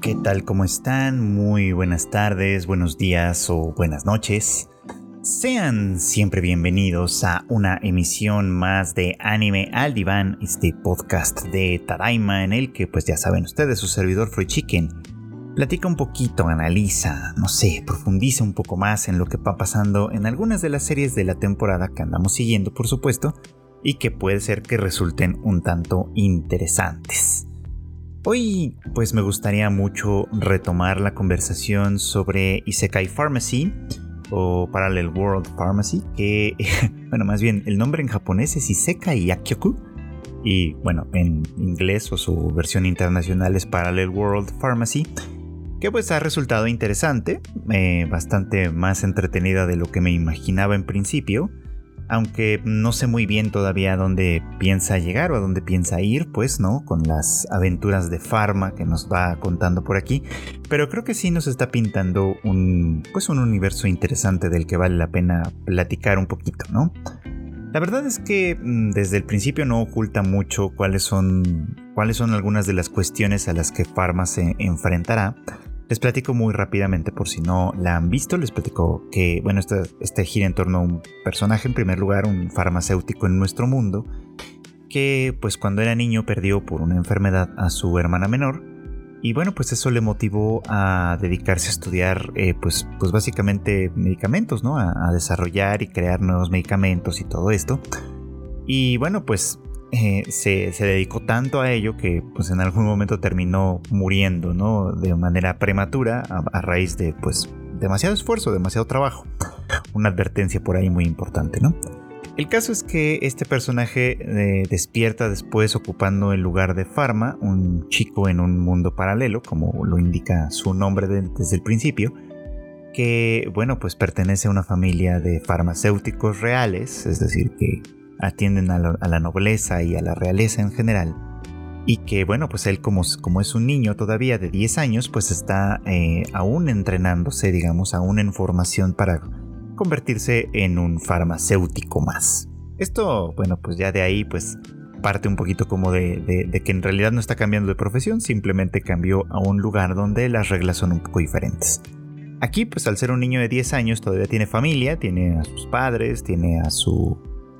¿Qué tal? ¿Cómo están? Muy buenas tardes, buenos días o buenas noches. Sean siempre bienvenidos a una emisión más de Anime al Diván, este podcast de Tadaima en el que pues ya saben ustedes, su servidor Free Chicken platica un poquito, analiza, no sé, profundiza un poco más en lo que va pasando en algunas de las series de la temporada que andamos siguiendo, por supuesto, y que puede ser que resulten un tanto interesantes. Hoy pues me gustaría mucho retomar la conversación sobre Isekai Pharmacy o Parallel World Pharmacy, que bueno, más bien el nombre en japonés es Isekai Yakyoku y bueno, en inglés o su versión internacional es Parallel World Pharmacy, que pues ha resultado interesante, eh, bastante más entretenida de lo que me imaginaba en principio aunque no sé muy bien todavía a dónde piensa llegar o a dónde piensa ir, pues, ¿no? Con las aventuras de Pharma que nos va contando por aquí, pero creo que sí nos está pintando un, pues, un universo interesante del que vale la pena platicar un poquito, ¿no? La verdad es que mm, desde el principio no oculta mucho cuáles son, cuáles son algunas de las cuestiones a las que Pharma se enfrentará, les platico muy rápidamente por si no la han visto, les platico que, bueno, este, este gira en torno a un personaje, en primer lugar, un farmacéutico en nuestro mundo, que pues cuando era niño perdió por una enfermedad a su hermana menor, y bueno, pues eso le motivó a dedicarse a estudiar, eh, pues, pues básicamente medicamentos, ¿no? A, a desarrollar y crear nuevos medicamentos y todo esto. Y bueno, pues eh, se, dedicó tanto a ello que pues en algún momento terminó muriendo, ¿no? De manera prematura a, raíz de pues demasiado esfuerzo, demasiado trabajo. Una advertencia por ahí muy importante, ¿no? El caso es que este personaje eh, despierta después ocupando el lugar de Pharma, un chico en un mundo paralelo, como lo indica su nombre desde el principio, que, bueno, pues pertenece a una familia de farmacéuticos reales, es decir, que atienden a, la nobleza y a la realeza en general. Y que bueno, pues él como, como es un niño todavía de 10 años, pues está eh, aún entrenándose, digamos, aún en formación para convertirse en un farmacéutico más. Esto, bueno, pues ya de ahí pues parte un poquito como de, de, que en realidad no está cambiando de profesión, simplemente cambió a un lugar donde las reglas son un poco diferentes. Aquí, pues al ser un niño de 10 años, todavía tiene familia, tiene a sus padres, tiene a su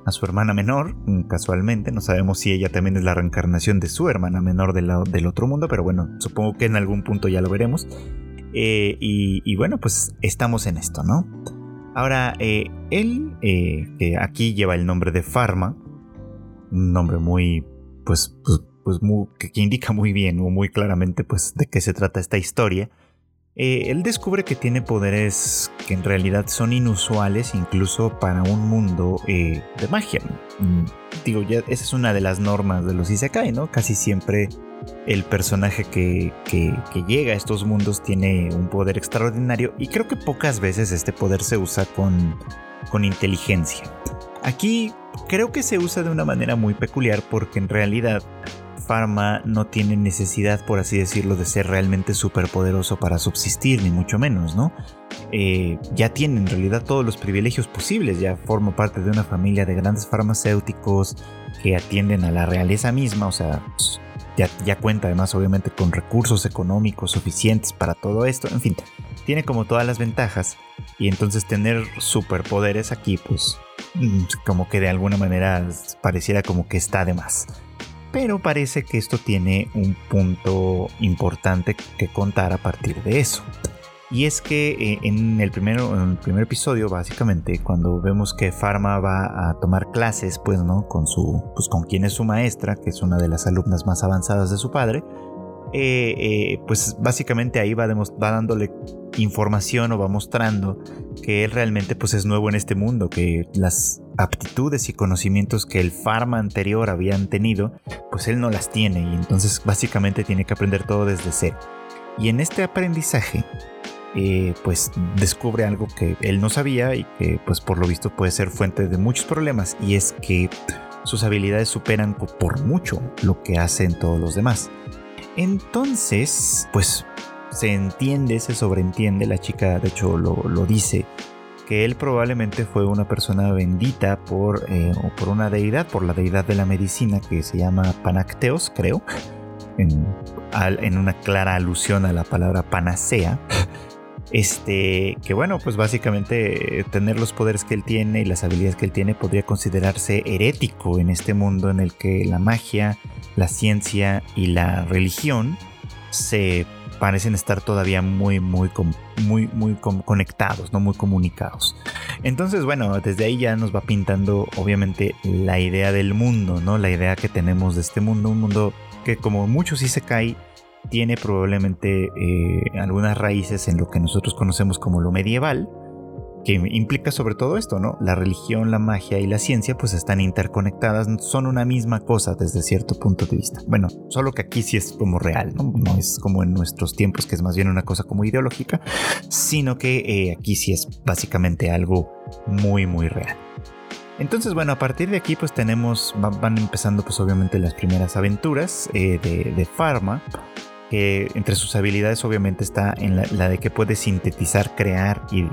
a su hermana menor, mm, casualmente, no sabemos si ella también es la reencarnación de su hermana menor del, otro mundo, pero bueno, supongo que en algún punto ya lo veremos. Eh, y, bueno, pues estamos en esto, ¿no? Ahora, eh, él, eh, que aquí lleva el nombre de Pharma, un nombre muy, pues, pues, pues muy, que, indica muy bien o muy claramente, pues, de qué se trata esta historia. Eh, él descubre que tiene poderes que en realidad son inusuales incluso para un mundo eh, de magia. Mm, digo, ya esa es una de las normas de los Isekai, ¿no? Casi siempre el personaje que, llega a estos mundos tiene un poder extraordinario y creo que pocas veces este poder se usa con, con inteligencia. Aquí creo que se usa de una manera muy peculiar porque en realidad Pharma no tiene necesidad, por así decirlo, de ser realmente superpoderoso para subsistir, ni mucho menos, ¿no? Eh, ya tiene en realidad todos los privilegios posibles, ya forma parte de una familia de grandes farmacéuticos que atienden a la realeza misma, o sea, ya, ya cuenta además obviamente con recursos económicos suficientes para todo esto, en fin, tiene como todas las ventajas. Y entonces tener superpoderes aquí, pues mm, como que de alguna manera pareciera como que está de más pero parece que esto tiene un punto importante que contar a partir de eso. Y es que eh, en, el primero, en el primer episodio, básicamente, cuando vemos que Pharma va a tomar clases, pues, ¿no? Con su, pues, con quien es su maestra, que es una de las alumnas más avanzadas de su padre, eh, eh, pues básicamente ahí va, dándole información o va mostrando que él realmente pues es nuevo en este mundo, que las aptitudes y conocimientos que el Pharma anterior habían tenido, pues él no las tiene y entonces básicamente tiene que aprender todo desde cero. Y en este aprendizaje, eh, pues descubre algo que él no sabía y que pues por lo visto puede ser fuente de muchos problemas y es que sus habilidades superan por mucho lo que hacen todos los demás. Entonces, pues se entiende, se sobreentiende, la chica de hecho lo, dice, que él probablemente fue una persona bendita por, eh, por una deidad, por la deidad de la medicina que se llama Panacteos, creo. en, una clara alusión a la palabra panacea. Este, que bueno, pues básicamente tener los poderes que él tiene y las habilidades que él tiene podría considerarse herético en este mundo en el que la magia, la ciencia y la religión se parecen estar todavía muy, muy, muy, muy conectados, no muy comunicados. Entonces, bueno, desde ahí ya nos va pintando, obviamente, la idea del mundo, ¿no? La idea que tenemos de este mundo, un mundo que como muchos cae tiene probablemente eh, algunas raíces en lo que nosotros conocemos como lo medieval, que implica sobre todo esto, ¿no? La religión, la magia y la ciencia pues están interconectadas, son una misma cosa desde cierto punto de vista. Bueno, solo que aquí sí es como real, ¿no? Es como en nuestros tiempos que es más bien una cosa como ideológica, sino que eh, aquí sí es básicamente algo muy muy real. Entonces, bueno, a partir de aquí pues tenemos, van empezando pues obviamente las primeras aventuras eh, de, de Pharma que entre sus habilidades obviamente está en la, de que puede sintetizar, crear y,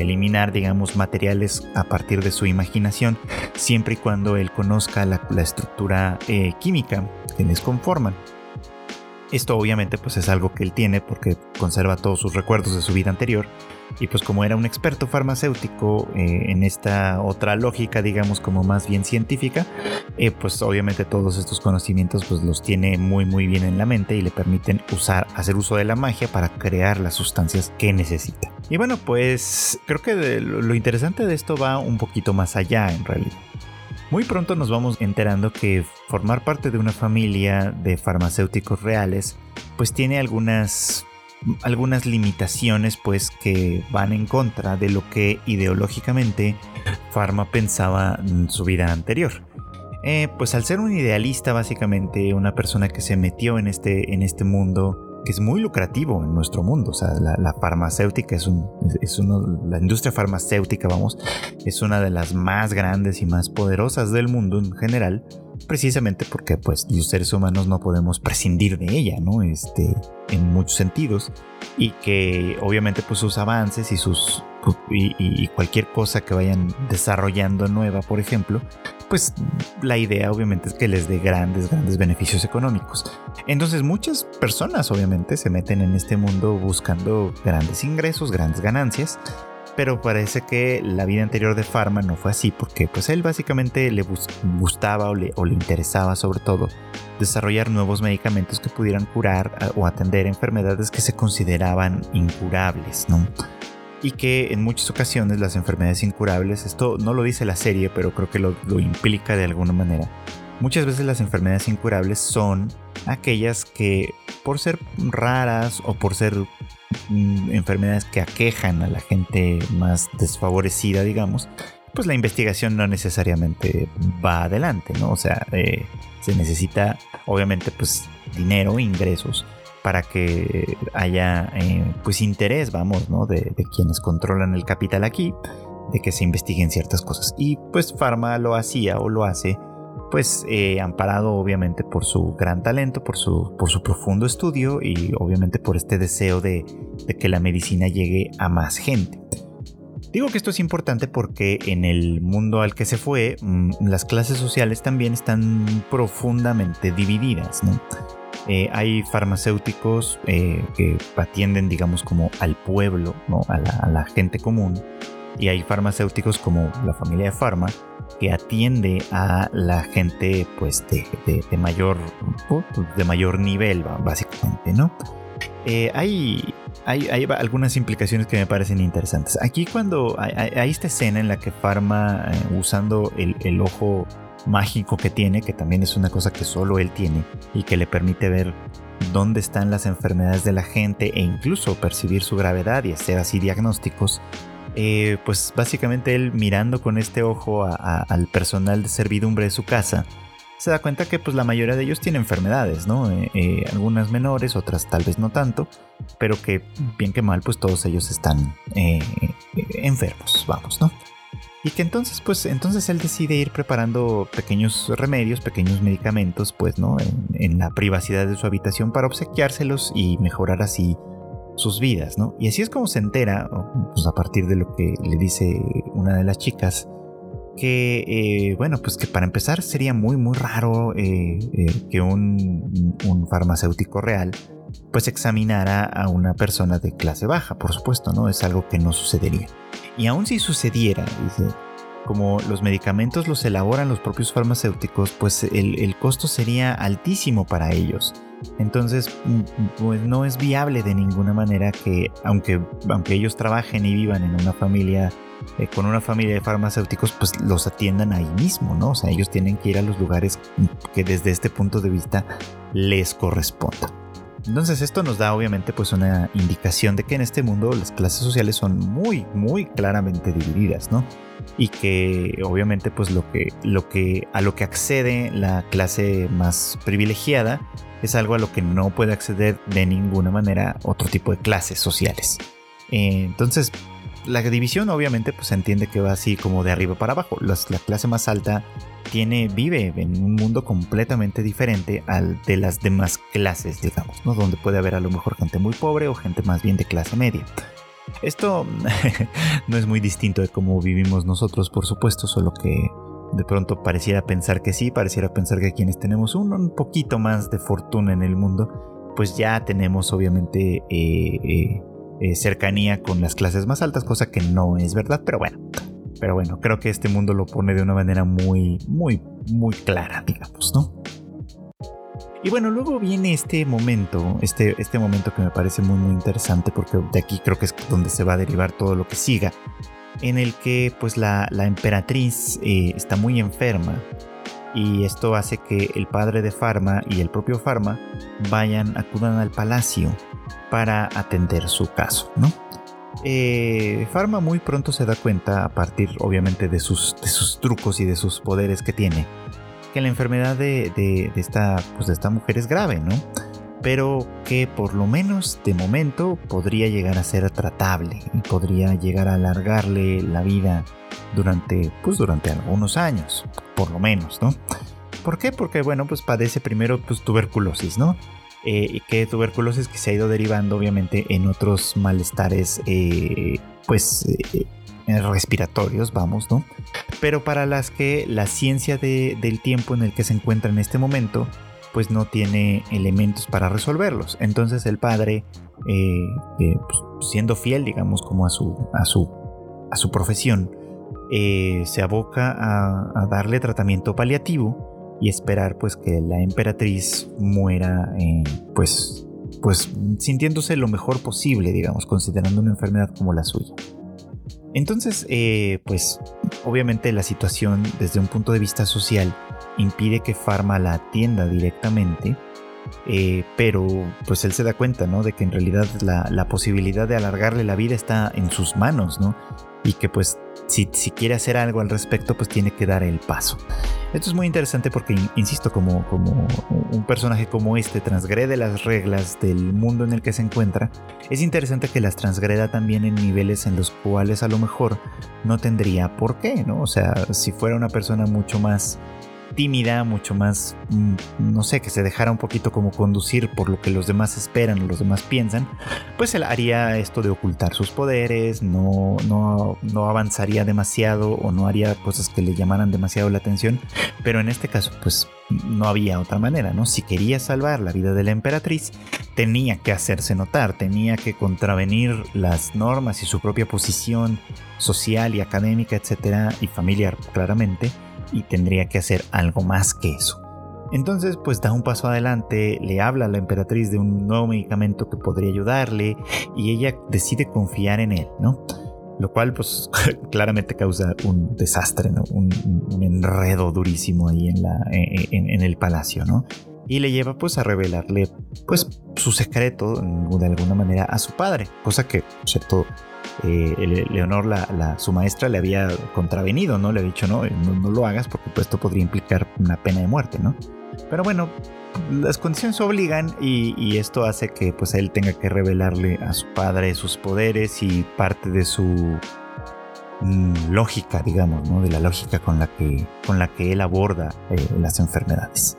eliminar, digamos, materiales a partir de su imaginación, siempre y cuando él conozca la, estructura eh, química que les conforman. Esto obviamente pues es algo que él tiene porque conserva todos sus recuerdos de su vida anterior y pues como era un experto farmacéutico eh, en esta otra lógica, digamos como más bien científica, eh, pues obviamente todos estos conocimientos pues los tiene muy muy bien en la mente y le permiten usar, hacer uso de la magia para crear las sustancias que necesita. Y bueno, pues creo que lo interesante de esto va un poquito más allá en realidad. Muy pronto nos vamos enterando que formar parte de una familia de farmacéuticos reales pues tiene algunas algunas limitaciones pues que van en contra de lo que ideológicamente Pharma pensaba en su vida anterior. Eh, pues al ser un idealista básicamente, una persona que se metió en este, en este mundo que es muy lucrativo en nuestro mundo. O sea, la, farmacéutica es, un, la industria farmacéutica, vamos, es una de las más grandes y más poderosas del mundo en general, precisamente porque pues los seres humanos no podemos prescindir de ella, ¿no? Este, en muchos sentidos y que obviamente pues sus avances y sus y, cualquier cosa que vayan desarrollando nueva, por ejemplo, pues la idea obviamente es que les dé grandes, grandes beneficios económicos. Entonces muchas personas obviamente se meten en este mundo buscando grandes ingresos, grandes ganancias pero parece que la vida anterior de Pharma no fue así, porque pues él básicamente le gustaba o le, interesaba sobre todo desarrollar nuevos medicamentos que pudieran curar o atender enfermedades que se consideraban incurables, ¿no? Y que en muchas ocasiones las enfermedades incurables, esto no lo dice la serie, pero creo que lo, implica de alguna manera, muchas veces las enfermedades incurables son aquellas que por ser raras o por ser Mm, enfermedades que aquejan a la gente más desfavorecida, digamos, pues la investigación no necesariamente va adelante, ¿no? O sea, eh, se necesita obviamente pues dinero, ingresos para que haya eh, pues interés, vamos, ¿no? De, de, quienes controlan el capital aquí, de que se investiguen ciertas cosas. Y pues Pharma lo hacía o lo hace pues eh, amparado obviamente por su gran talento, por su, por su profundo estudio y obviamente por este deseo de, que la medicina llegue a más gente. Digo que esto es importante porque en el mundo al que se fue, mm, las clases sociales también están profundamente divididas. Eh, hay farmacéuticos eh, que atienden, digamos, como al pueblo, a, la, a, la, gente común, y hay farmacéuticos como la familia de Pharma que atiende a la gente pues de, mayor de mayor nivel básicamente no eh, hay, hay, algunas implicaciones que me parecen interesantes. Aquí cuando hay, esta escena en la que Pharma usando el ojo mágico que tiene que también es una cosa que solo él tiene y que le permite ver dónde están las enfermedades de la gente e incluso percibir su gravedad y hacer así diagnósticos eh, pues básicamente él mirando con este ojo al personal de servidumbre de su casa, se da cuenta que pues la mayoría de ellos tienen enfermedades, ¿no? Eh, eh, algunas menores, otras tal vez no tanto, pero que bien que mal pues todos ellos están enfermos, vamos, ¿no? Y que entonces pues entonces él decide ir preparando pequeños remedios, pequeños medicamentos, pues, ¿no? en la privacidad de su habitación para obsequiárselos y mejorar así sus vidas, ¿no? Y así es como se entera, pues a partir de lo que le dice una de las chicas, que, eh, bueno, pues que para empezar sería muy, muy raro eh, eh, que un, un, farmacéutico real pues examinara a una persona de clase baja, por supuesto, ¿no? Es algo que no sucedería. Y aun si sucediera, dice, como los medicamentos los elaboran los propios farmacéuticos, pues el, costo sería altísimo para ellos. Entonces, mm, pues no es viable de ninguna manera que, aunque, aunque ellos trabajen y vivan en una familia, eh, con una familia de farmacéuticos, pues los atiendan ahí mismo, ¿no? O sea, ellos tienen que ir a los lugares que desde este punto de vista les corresponda. Entonces esto nos da obviamente pues una indicación de que en este mundo las clases sociales son muy muy claramente divididas, ¿no? Y que obviamente pues lo que, lo que a lo que accede la clase más privilegiada es algo a lo que no puede acceder de ninguna manera otro tipo de clases sociales. Eh, entonces, la división obviamente pues se entiende que va así como de arriba para abajo. la clase más alta tiene, vive en un mundo completamente diferente al de las demás clases, digamos, ¿no? Donde puede haber a lo mejor gente muy pobre o gente más bien de clase media. Esto no es muy distinto de cómo vivimos nosotros, por supuesto, solo que de pronto pareciera pensar que sí, pareciera pensar que quienes tenemos un, poquito más de fortuna en el mundo, pues ya tenemos obviamente eh, eh, eh, cercanía con las clases más altas, cosa que no es verdad, pero bueno. Pero bueno, creo que este mundo lo pone de una manera muy, muy, muy clara, digamos, ¿no? Y bueno, luego viene este momento, este, este momento que me parece muy, muy interesante, porque de aquí creo que es donde se va a derivar todo lo que siga en el que pues la, emperatriz eh, está muy enferma y esto hace que el padre de Farma y el propio Farma vayan, acudan al palacio para atender su caso, ¿no? Eh, Farma muy pronto se da cuenta, a partir obviamente de sus, de sus trucos y de sus poderes que tiene, que la enfermedad de, de, esta, pues de esta mujer es grave, ¿no? pero que por lo menos de momento podría llegar a ser tratable y podría llegar a alargarle la vida durante, pues durante algunos años, por lo menos, ¿no? ¿Por qué? Porque, bueno, pues padece primero pues, tuberculosis, ¿no? Eh, que tuberculosis que se ha ido derivando obviamente en otros malestares, eh, pues, eh, respiratorios, vamos, ¿no? Pero para las que la ciencia del tiempo en el que se encuentra en este momento, pues no tiene elementos para resolverlos. Entonces el padre, eh, pues, siendo fiel, digamos, como a su, a su, a su profesión, eh, se aboca a, darle tratamiento paliativo y esperar pues que la emperatriz muera eh, pues, pues sintiéndose lo mejor posible, digamos, considerando una enfermedad como la suya. Entonces, pues obviamente la situación desde un punto de vista social impide que Pharma la atienda directamente, eh, pero pues él se da cuenta, ¿no? De que en realidad la, posibilidad de alargarle la vida está en sus manos, ¿no? Y que pues si, quiere hacer algo al respecto, pues tiene que dar el paso. Esto es muy interesante porque, insisto, como, como un personaje como este transgrede las reglas del mundo en el que se encuentra, es interesante que las transgreda también en niveles en los cuales a lo mejor no tendría por qué, ¿no? O sea, si fuera una persona mucho más tímida, mucho más, mm, no sé, que se dejara un poquito como conducir por lo que los demás esperan o los demás piensan, pues él haría esto de ocultar sus poderes, no, no, no avanzaría demasiado o no haría cosas que le llamaran demasiado la atención, pero en este caso pues no había otra manera, ¿no? Si quería salvar la vida de la emperatriz, tenía que hacerse notar, tenía que contravenir las normas y su propia posición social y académica, etcétera, y familiar claramente, y tendría que hacer algo más que eso. Entonces, pues da un paso adelante, le habla a la emperatriz de un nuevo medicamento que podría ayudarle y ella decide confiar en él, ¿no? Lo cual, pues, claramente causa un desastre, ¿no? Un, enredo durísimo ahí en, el palacio, ¿no? Y le lleva, pues, a revelarle, pues, su secreto, de alguna manera, a su padre, cosa que, cierto, eh, Leonor, la, su maestra, le había contravenido, ¿no? Le había dicho, no, no, lo hagas porque pues, esto podría implicar una pena de muerte, ¿no? Pero bueno, las condiciones obligan y, esto hace que pues él tenga que revelarle a su padre sus poderes y parte de su mm, lógica, digamos, ¿no? De la lógica con la que, con la que él aborda eh, las enfermedades.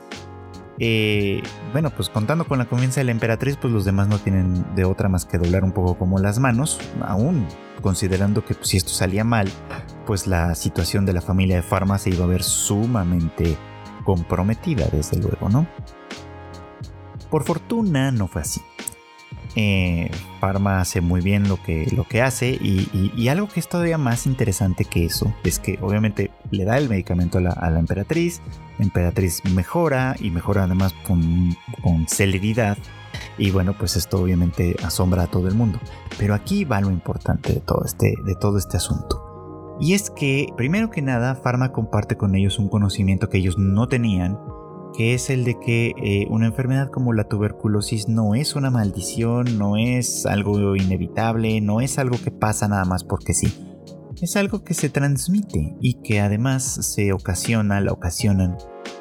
Eh, bueno, pues contando con la confianza de la emperatriz, pues los demás no tienen de otra más que doblar un poco como las manos, aún considerando que pues, si esto salía mal, pues la situación de la familia de Pharma se iba a ver sumamente comprometida, desde luego, ¿no? Por fortuna no fue así. Eh, hace muy bien lo que, lo que hace y, algo que es todavía más interesante que eso es que obviamente le da el medicamento a la, emperatriz, la emperatriz mejora y mejora además con, con celeridad y bueno pues esto obviamente asombra a todo el mundo. Pero aquí va lo importante de todo este, de todo este asunto. Y es que, primero que nada, Pharma comparte con ellos un conocimiento que ellos no tenían que es el de que eh, una enfermedad como la tuberculosis no es una maldición, no es algo inevitable, no es algo que pasa nada más porque sí. Es algo que se transmite y que además se ocasiona, la ocasionan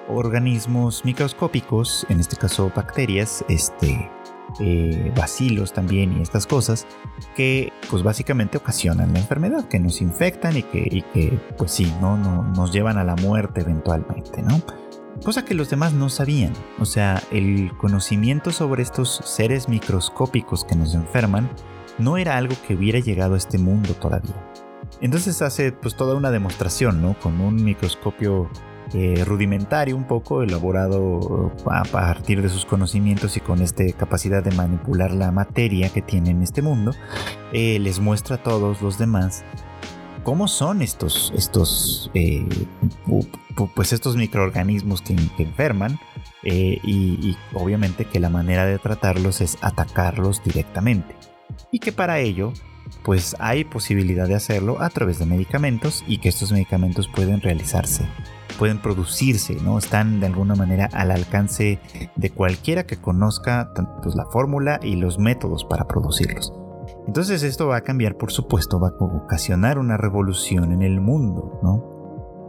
organismos microscópicos, en este caso bacterias, este, eh, bacilos también y estas cosas, que pues básicamente ocasionan la enfermedad, que nos infectan y que, y que pues sí, ¿no? No, nos llevan a la muerte eventualmente, ¿no? cosa que los demás no sabían. O sea, el conocimiento sobre estos seres microscópicos que nos enferman no era algo que hubiera llegado a este mundo todavía. Entonces hace pues toda una demostración, ¿no? Con un microscopio eh, rudimentario un poco, elaborado a partir de sus conocimientos y con esta capacidad de manipular la materia que tiene en este mundo, eh, les muestra a todos los demás cómo son estos, estos, eh, pues estos microorganismos que, enferman y, obviamente que la manera de tratarlos es atacarlos directamente y que para ello pues hay posibilidad de hacerlo a través de medicamentos y que estos medicamentos pueden realizarse pueden producirse, ¿no? Están de alguna manera al alcance de cualquiera que conozca pues, la fórmula y los métodos para producirlos. Entonces esto va a cambiar, por supuesto, va a ocasionar una revolución en el mundo, ¿no?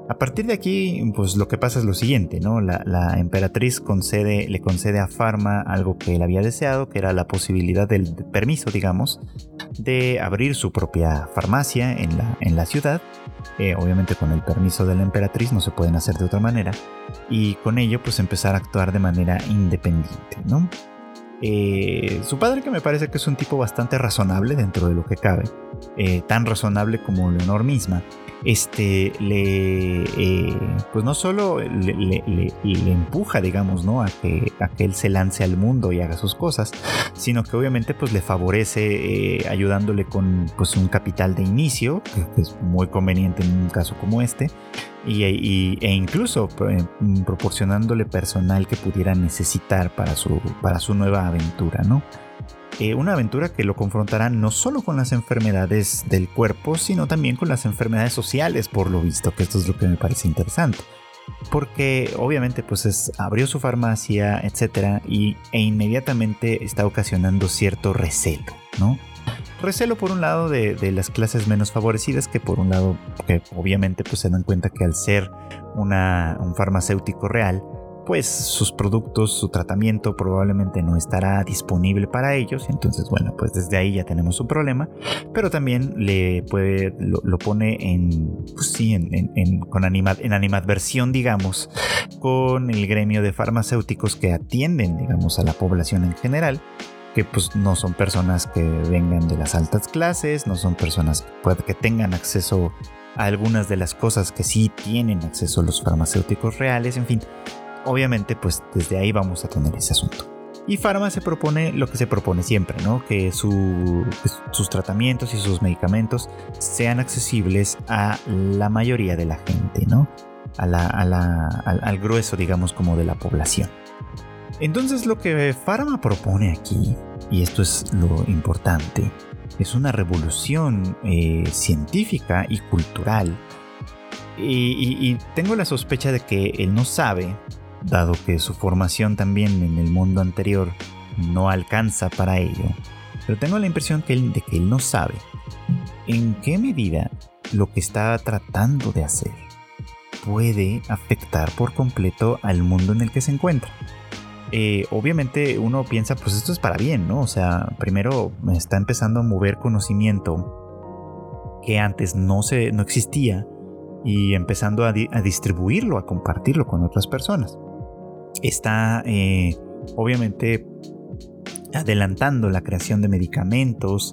A partir de aquí, pues lo que pasa es lo siguiente, ¿no? La, emperatriz le concede a Pharma algo que él había deseado, que era la posibilidad del permiso, digamos, de abrir su propia farmacia en la, en la ciudad. Eh, obviamente con el permiso de la emperatriz no se pueden hacer de otra manera. Y con ello, pues empezar a actuar de manera independiente, ¿no? Eh, su padre, que me parece que es un tipo bastante razonable dentro de lo que cabe, eh, tan razonable como Leonor misma, este le eh, pues no solo le, empuja digamos no a que, a que él se lance al mundo y haga sus cosas sino que obviamente pues le favorece ayudándole con pues un capital de inicio que es muy conveniente en un caso como este y, e incluso eh, proporcionándole personal que pudiera necesitar para su, para su nueva aventura, ¿no? Eh, una aventura que lo confrontará no solo con las enfermedades del cuerpo, sino también con las enfermedades sociales, por lo visto, que esto es lo que me parece interesante. Porque obviamente pues es, abrió su farmacia, etcétera, y, e inmediatamente está ocasionando cierto recelo, ¿no? recelo por un lado de, las clases menos favorecidas que por un lado que obviamente pues se dan cuenta que al ser una, un farmacéutico real pues sus productos, su tratamiento probablemente no estará disponible para ellos. Entonces, bueno, pues desde ahí ya tenemos un problema. Pero también le puede, lo, pone en, pues sí, en, con en animadversión, digamos, con el gremio de farmacéuticos que atienden, digamos, a la población en general que pues no son personas que vengan de las altas clases, no son personas que, que tengan acceso a algunas de las cosas que sí tienen acceso los farmacéuticos reales, en fin, obviamente pues desde ahí vamos a tener ese asunto. Y Pharma se propone lo que se propone siempre, ¿no? Que, sus tratamientos y sus medicamentos sean accesibles a la mayoría de la gente, ¿no? A la, al, al grueso, digamos, como de la población. Entonces lo que Pharma propone aquí, y esto es lo importante, es una revolución eh, científica y cultural. Y, tengo la sospecha de que él no sabe, dado que su formación también en el mundo anterior no alcanza para ello, pero tengo la impresión de que él no sabe en qué medida lo que está tratando de hacer puede afectar por completo al mundo en el que se encuentra. Eh, obviamente uno piensa, pues esto es para bien, ¿no? O sea, primero está empezando a mover conocimiento que antes no, se, no existía y empezando a, distribuirlo, a compartirlo con otras personas. Está eh, obviamente adelantando la creación de medicamentos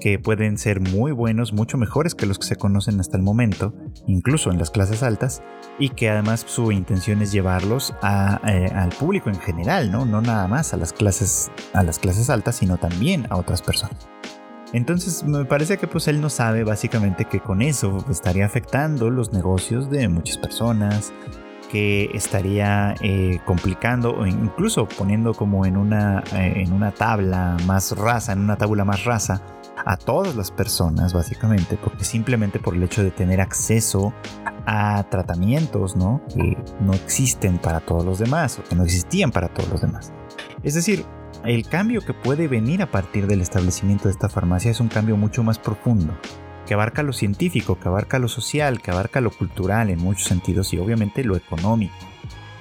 que pueden ser muy buenos, mucho mejores que los que se conocen hasta el momento, incluso en las clases altas, y que además su intención es llevarlos eh, al público en general, ¿no? no nada más a las clases a las clases altas, sino también a otras personas. Entonces me parece que pues él no sabe básicamente que con eso estaría afectando los negocios de muchas personas, estaría eh, complicando o incluso poniendo como en una, eh, en una tabla más rasa, en una tabla más rasa a todas las personas básicamente, porque simplemente por el hecho de tener acceso a tratamientos, ¿no? Que no existen para todos los demás o que no existían para todos los demás. Es decir, el cambio que puede venir a partir del establecimiento de esta farmacia es un cambio mucho más profundo, que abarca lo científico, que abarca lo social, que abarca lo cultural en muchos sentidos y obviamente lo económico,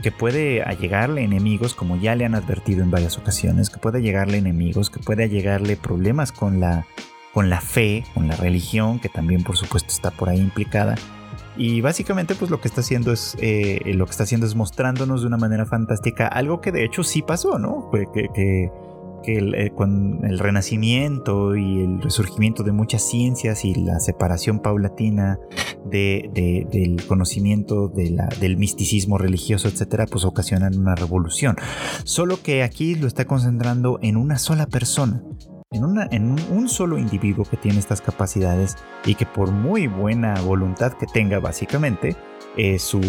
que puede allegarle enemigos como ya le han advertido en varias ocasiones, que puede llegarle enemigos, que puede llegarle problemas con la, con la fe, con la religión, que también por supuesto está por ahí implicada. Y básicamente pues lo que está haciendo es eh, lo que está haciendo es mostrándonos de una manera fantástica algo que de hecho sí pasó, ¿no? Que, que, eh, con el renacimiento y el resurgimiento de muchas ciencias y la separación paulatina del conocimiento del misticismo religioso, etcétera, pues ocasionan una revolución. Solo que aquí lo está concentrando en una sola persona. En, un, solo individuo que tiene estas capacidades y que por muy buena voluntad que tenga básicamente, eh, su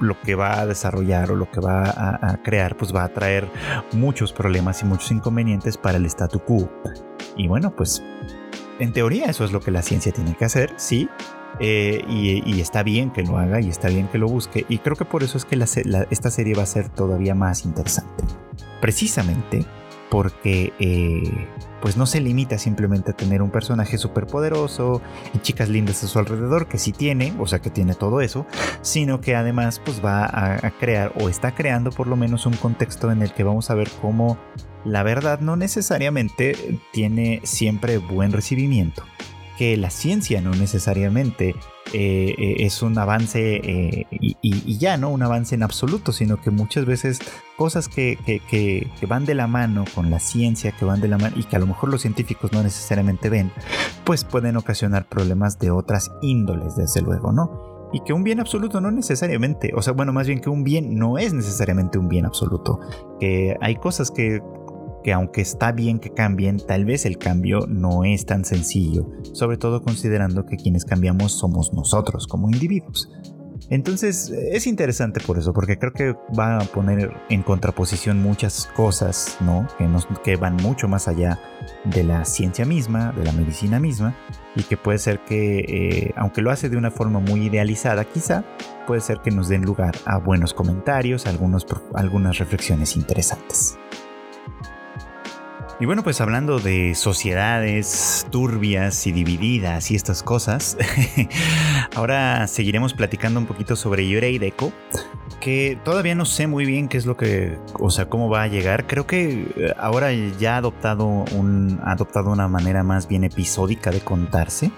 lo que va a desarrollar o lo que va a, crear, pues va a traer muchos problemas y muchos inconvenientes para el statu quo. Y bueno, pues en teoría eso es lo que la ciencia tiene que hacer, sí. Eh, y, está bien que lo haga y está bien que lo busque. Y creo que por eso es que esta serie va a ser todavía más interesante. Precisamente porque eh, pues no se limita simplemente a tener un personaje súper poderoso y chicas lindas a su alrededor, que sí tiene, o sea que tiene todo eso, sino que además pues va a, crear o está creando por lo menos un contexto en el que vamos a ver cómo la verdad no necesariamente tiene siempre buen recibimiento, que la ciencia no necesariamente eh, eh, es un avance eh, y, ya, ¿no? Un avance en absoluto, sino que muchas veces cosas que, que, van de la mano con la ciencia, que van de la mano y que a lo mejor los científicos no necesariamente ven, pues pueden ocasionar problemas de otras índoles, desde luego, ¿no? Y que un bien absoluto no necesariamente, o sea, bueno, más bien que un bien no es necesariamente un bien absoluto, que hay cosas que que aunque está bien que cambien, tal vez el cambio no es tan sencillo, sobre todo considerando que quienes cambiamos somos nosotros como individuos. Entonces es interesante por eso, porque creo que va a poner en contraposición muchas cosas, ¿no? Que, van mucho más allá de la ciencia misma, de la medicina misma, y que puede ser que, eh, aunque lo hace de una forma muy idealizada, quizá, puede ser que nos den lugar a buenos comentarios, algunas reflexiones interesantes. Y bueno, pues hablando de sociedades turbias y divididas y estas cosas, ahora seguiremos platicando un poquito sobre Yurei Deco, que todavía no sé muy bien qué es lo que, o sea, cómo va a llegar. Creo que eh, ahora ya ha adoptado, un, ha adoptado una manera más bien episódica de contarse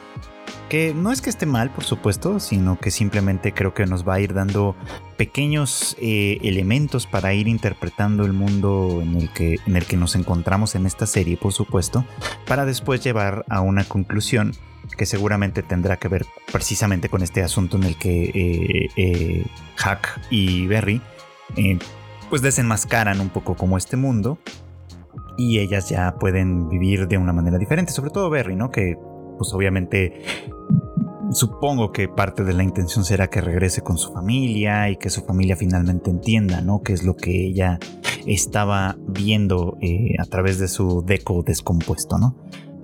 que no es que esté mal, por supuesto, sino que simplemente creo que nos va a ir dando pequeños eh, elementos para ir interpretando el mundo en el, que, en el que nos encontramos en esta serie, por supuesto, para después llevar a una conclusión que seguramente tendrá que ver precisamente con este asunto en el que eh, eh, Hack y Berry pues desenmascaran un poco como este mundo y ellas ya pueden vivir de una manera diferente, sobre todo Berry, ¿no? Que pues obviamente supongo que parte de la intención será que regrese con su familia y que su familia finalmente entienda, ¿no? Qué es lo que ella estaba viendo eh, a través de su deco descompuesto, ¿no?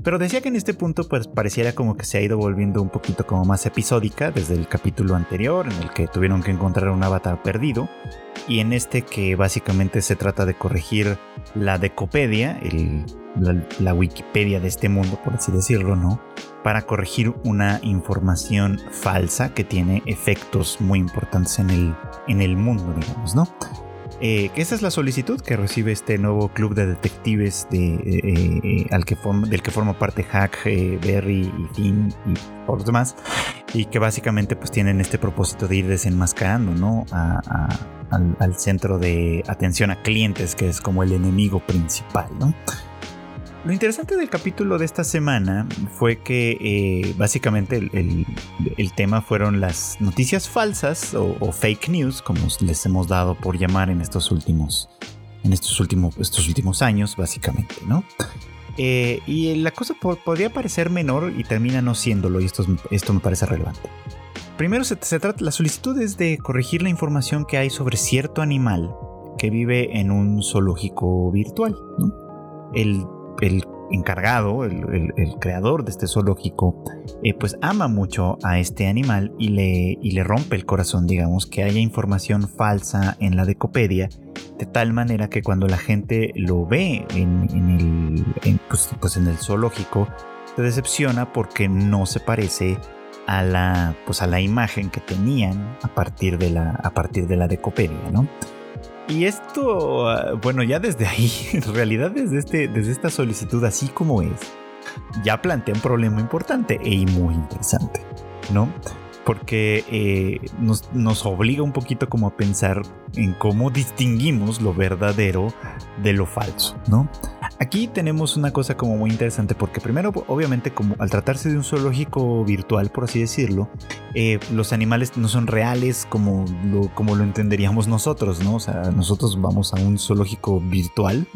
Pero decía que en este punto pues pareciera como que se ha ido volviendo un poquito como más episódica desde el capítulo anterior en el que tuvieron que encontrar un avatar perdido y en este que básicamente se trata de corregir la decopedia, la, Wikipedia de este mundo por así decirlo, ¿no? Para corregir una información falsa que tiene efectos muy importantes en el, en el mundo, digamos, ¿no? Eh, que esa es la solicitud que recibe este nuevo club de detectives de, eh, eh, al que del que forma parte Hack, Berry y Finn y por los demás. Y que básicamente pues tienen este propósito de ir desenmascarando ¿no? al, al, centro de atención a clientes, que es como el enemigo principal. ¿no? Lo interesante del capítulo de esta semana fue que eh, básicamente el, tema fueron las noticias falsas o, fake news, como les hemos dado por llamar en estos últimos, en estos últimos, estos últimos años, básicamente, ¿no? Eh, y la cosa podría parecer menor y termina no siéndolo, y esto, esto me parece relevante. Primero se, se trata, la solicitud es de corregir la información que hay sobre cierto animal que vive en un zoológico virtual. ¿no? El el encargado, el, creador de este zoológico, eh, pues ama mucho a este animal y le, y le rompe el corazón, digamos, que haya información falsa en la Decopedia, de tal manera que cuando la gente lo ve en, el, pues, pues, en el zoológico, se decepciona porque no se parece a la, pues a la imagen que tenían a partir de la, a partir de la Decopedia, ¿no? Y esto, ah, bueno, ya desde ahí, en realidad desde, este, desde esta solicitud así como es, ya plantea un problema importante y muy interesante, ¿no? Porque eh, nos, nos, obliga un poquito como a pensar en cómo distinguimos lo verdadero de lo falso, ¿no? Aquí tenemos una cosa como muy interesante porque primero, obviamente, como al tratarse de un zoológico virtual, por así decirlo, eh, los animales no son reales como lo, entenderíamos nosotros, ¿no? O sea, nosotros vamos a un zoológico virtual,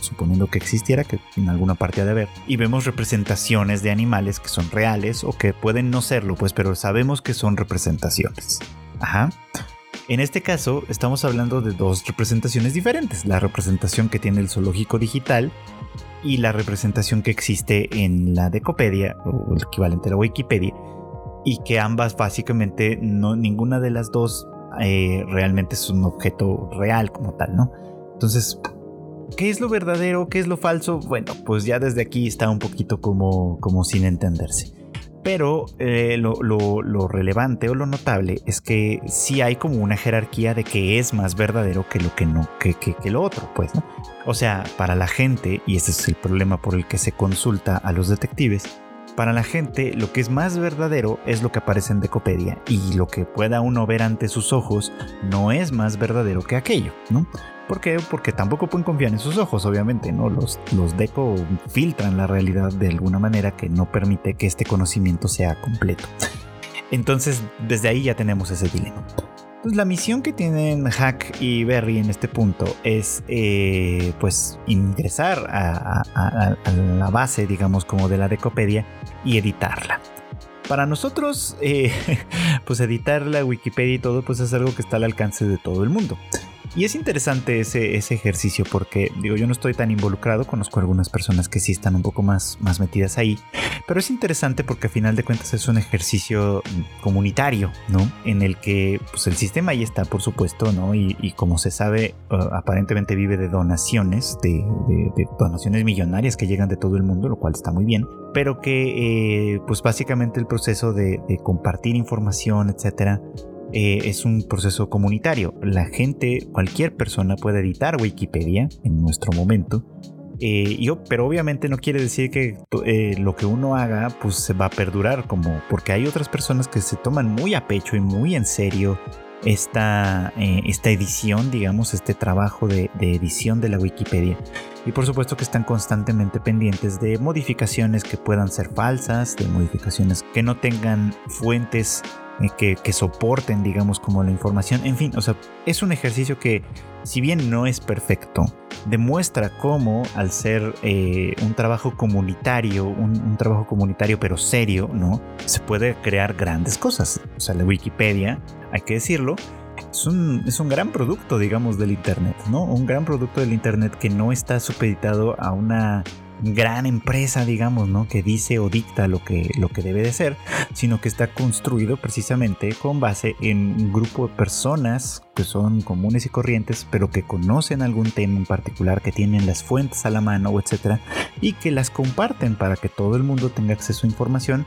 suponiendo que existiera, que en alguna parte ha de haber, y vemos representaciones de animales que son reales o que pueden no serlo, pues, pero sabemos que son representaciones. Ajá. En este caso, estamos hablando de dos representaciones diferentes, la representación que tiene el zoológico digital y la representación que existe en la Decopedia, o el equivalente a la Wikipedia, y que ambas básicamente, no, ninguna de las dos eh, realmente es un objeto real como tal, ¿no? Entonces, ¿qué es lo verdadero? ¿Qué es lo falso? Bueno, pues ya desde aquí está un poquito como, como sin entenderse. Pero eh, lo, relevante o lo notable es que sí hay como una jerarquía de que es más verdadero que lo que no, que, que, lo otro, pues, ¿no? O sea, para la gente, y ese es el problema por el que se consulta a los detectives, para la gente lo que es más verdadero es lo que aparece en Decopedia y lo que pueda uno ver ante sus ojos no es más verdadero que aquello, ¿no? ¿Por qué? Porque tampoco pueden confiar en sus ojos, obviamente, ¿no? Los, los deco filtran la realidad de alguna manera que no permite que este conocimiento sea completo. Entonces, desde ahí ya tenemos ese dilema. Entonces, la misión que tienen Hack y Berry en este punto es, eh, pues, ingresar a, la base, digamos, como de la Decopedia y editarla. Para nosotros, eh, pues editar la Wikipedia y todo, pues es algo que está al alcance de todo el mundo. Y es interesante ese, ese ejercicio porque, digo, yo no estoy tan involucrado, conozco algunas personas que sí están un poco más, más metidas ahí, pero es interesante porque a final de cuentas es un ejercicio comunitario, ¿no? En el que pues, el sistema ahí está, por supuesto, ¿no? Y, como se sabe, uh, aparentemente vive de donaciones, de, donaciones millonarias que llegan de todo el mundo, lo cual está muy bien, pero que eh, pues básicamente el proceso de, de compartir información, etcétera, eh, es un proceso comunitario. La gente, cualquier persona puede editar Wikipedia en nuestro momento. Eh, yo, pero obviamente no quiere decir que eh, lo que uno haga pues se va a perdurar como porque hay otras personas que se toman muy a pecho y muy en serio esta, esta edición, digamos, este trabajo de, de, edición de la Wikipedia. Y por supuesto que están constantemente pendientes de modificaciones que puedan ser falsas, de modificaciones que no tengan fuentes que, soporten, digamos, como la información. En fin, o sea, es un ejercicio que, si bien no es perfecto, demuestra cómo al ser eh, un trabajo comunitario, un, trabajo comunitario pero serio, ¿no? Se puede crear grandes cosas. O sea, la Wikipedia, hay que decirlo, es un, es un, gran producto, digamos, del Internet, ¿no? Un gran producto del Internet que no está supeditado a una gran empresa, digamos, ¿no? Que dice o dicta lo que, lo que debe de ser, sino que está construido precisamente con base en un grupo de personas que son comunes y corrientes, pero que conocen algún tema en particular, que tienen las fuentes a la mano, etcétera, y que las comparten para que todo el mundo tenga acceso a información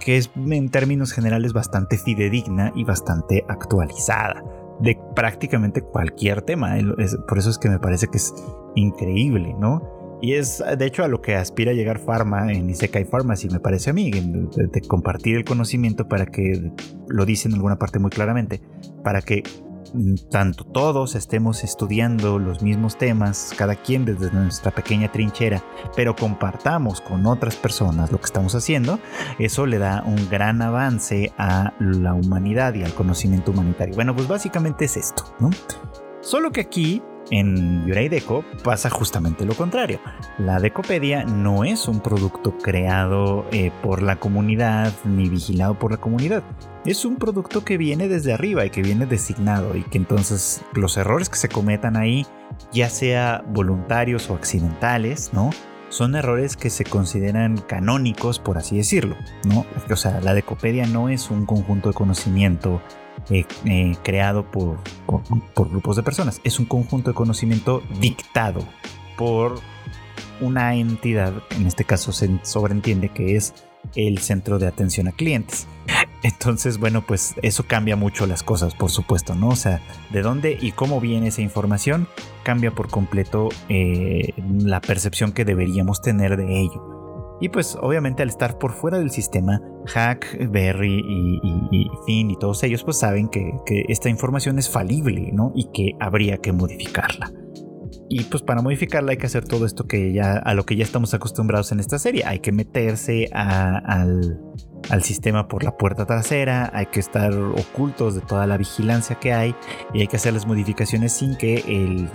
que es en términos generales bastante fidedigna y bastante actualizada. de prácticamente cualquier tema. por eso es que me parece que es increíble, ¿no? Y es de hecho a lo que aspira a llegar Pharma en Isekai Pharmacy, me parece a mí, de, compartir el conocimiento para que, lo dicen en alguna parte muy claramente, para que tanto todos estemos estudiando los mismos temas, cada quien desde nuestra pequeña trinchera, pero compartamos con otras personas lo que estamos haciendo, eso le da un gran avance a la humanidad y al conocimiento humanitario. Bueno, pues básicamente es esto, ¿no? Solo que aquí en Yurai Deco pasa justamente lo contrario. La Decopedia no es un producto creado eh, por la comunidad ni vigilado por la comunidad. Es un producto que viene desde arriba y que viene designado y que entonces los errores que se cometan ahí, ya sea voluntarios o accidentales, ¿no? Son errores que se consideran canónicos, por así decirlo, ¿no? O sea, la Decopedia no es un conjunto de conocimiento eh, eh, creado por, por, grupos de personas. Es un conjunto de conocimiento dictado por una entidad, en este caso se sobreentiende que es el centro de atención a clientes. Entonces, bueno, pues eso cambia mucho las cosas, por supuesto, ¿no? O sea, de dónde y cómo viene esa información cambia por completo eh, la percepción que deberíamos tener de ello. Y pues obviamente al estar por fuera del sistema, Hack, Berry y, Finn y todos ellos pues saben que, esta información es falible, ¿no? Y que habría que modificarla. Y pues para modificarla hay que hacer todo esto que ya a lo que ya estamos acostumbrados en esta serie. Hay que meterse al, sistema por la puerta trasera, hay que estar ocultos de toda la vigilancia que hay y hay que hacer las modificaciones sin que el,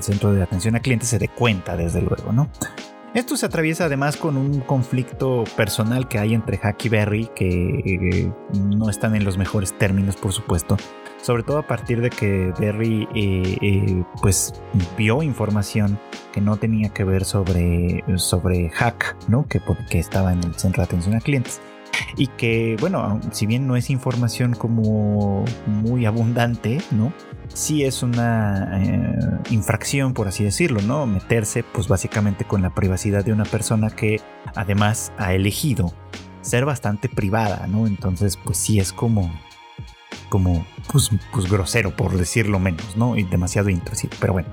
centro de atención a clientes se dé cuenta, desde luego, ¿no? Esto se atraviesa además con un conflicto personal que hay entre Hack y Berry, que eh, no están en los mejores términos, por supuesto. Sobre todo a partir de que Berry eh, eh, pues vio información que no tenía que ver sobre, sobre Hack, ¿no? Que, que estaba en el centro de atención a clientes y que, bueno, si bien no es información como muy abundante, ¿no? Sí es una eh, infracción, por así decirlo, ¿no? Meterse, pues básicamente con la privacidad de una persona que además ha elegido ser bastante privada, ¿no? Entonces, pues sí es como, como, pues, pues grosero, por decirlo menos, ¿no? Y demasiado intrusivo, pero bueno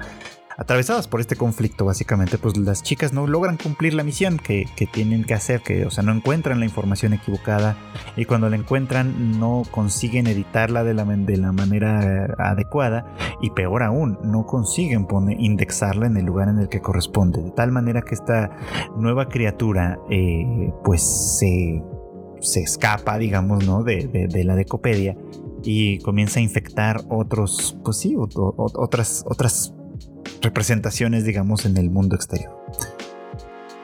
atravesadas por este conflicto, básicamente, pues las chicas no logran cumplir la misión que, tienen que hacer, que, o sea, no encuentran la información equivocada y cuando la encuentran no consiguen editarla de la, de la manera adecuada y peor aún, no consiguen poner, indexarla en el lugar en el que corresponde, de tal manera que esta nueva criatura, eh, pues se, se escapa, digamos, ¿no? De, de, la decopedia y comienza a infectar otros, pues sí, otras, otras representaciones, digamos, en el mundo exterior.